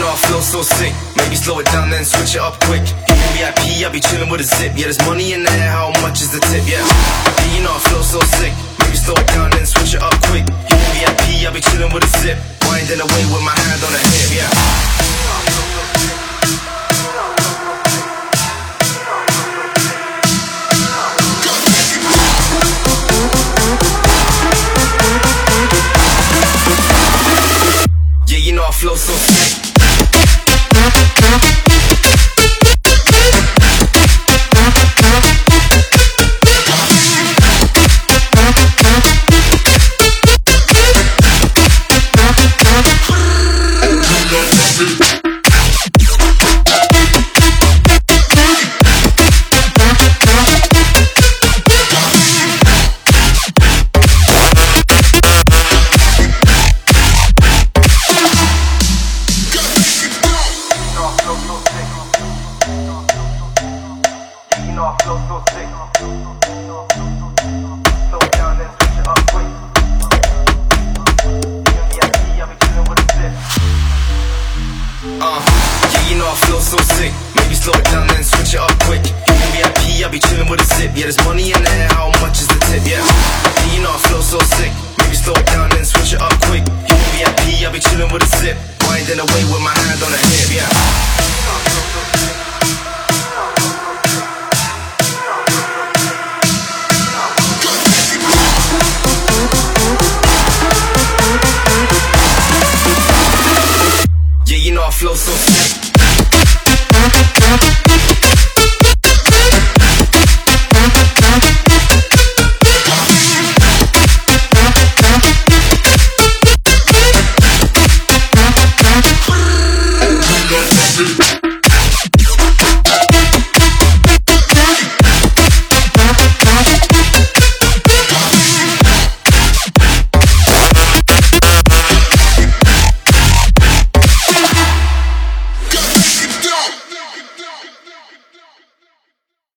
know I flow so sick. Maybe slow it down, then switch it up quick. Hitting VIP, I be chilling with a zip. Yeah, there's money in there. How much is the tip? Yeah. Yeah, you know I flow so sick. Maybe slow it down, then switch it up quick. Hitting VIP, I be chilling with a zip. Winding away with my hand on the hip. Yeah. Yeah, you know I flow so sick. You Uh, yeah, you know I flow so sick. Maybe slow it down, then switch it up quick. Hitting VIP, I be chilling with a zip. Yeah, there's money in there. How much is the tip? Yeah, yeah, you know I flow so sick. Maybe slow it down, then switch it up quick. VIP, I be chilling with a zip. Winding away with my hand on the hip. Yeah. I flow so sick.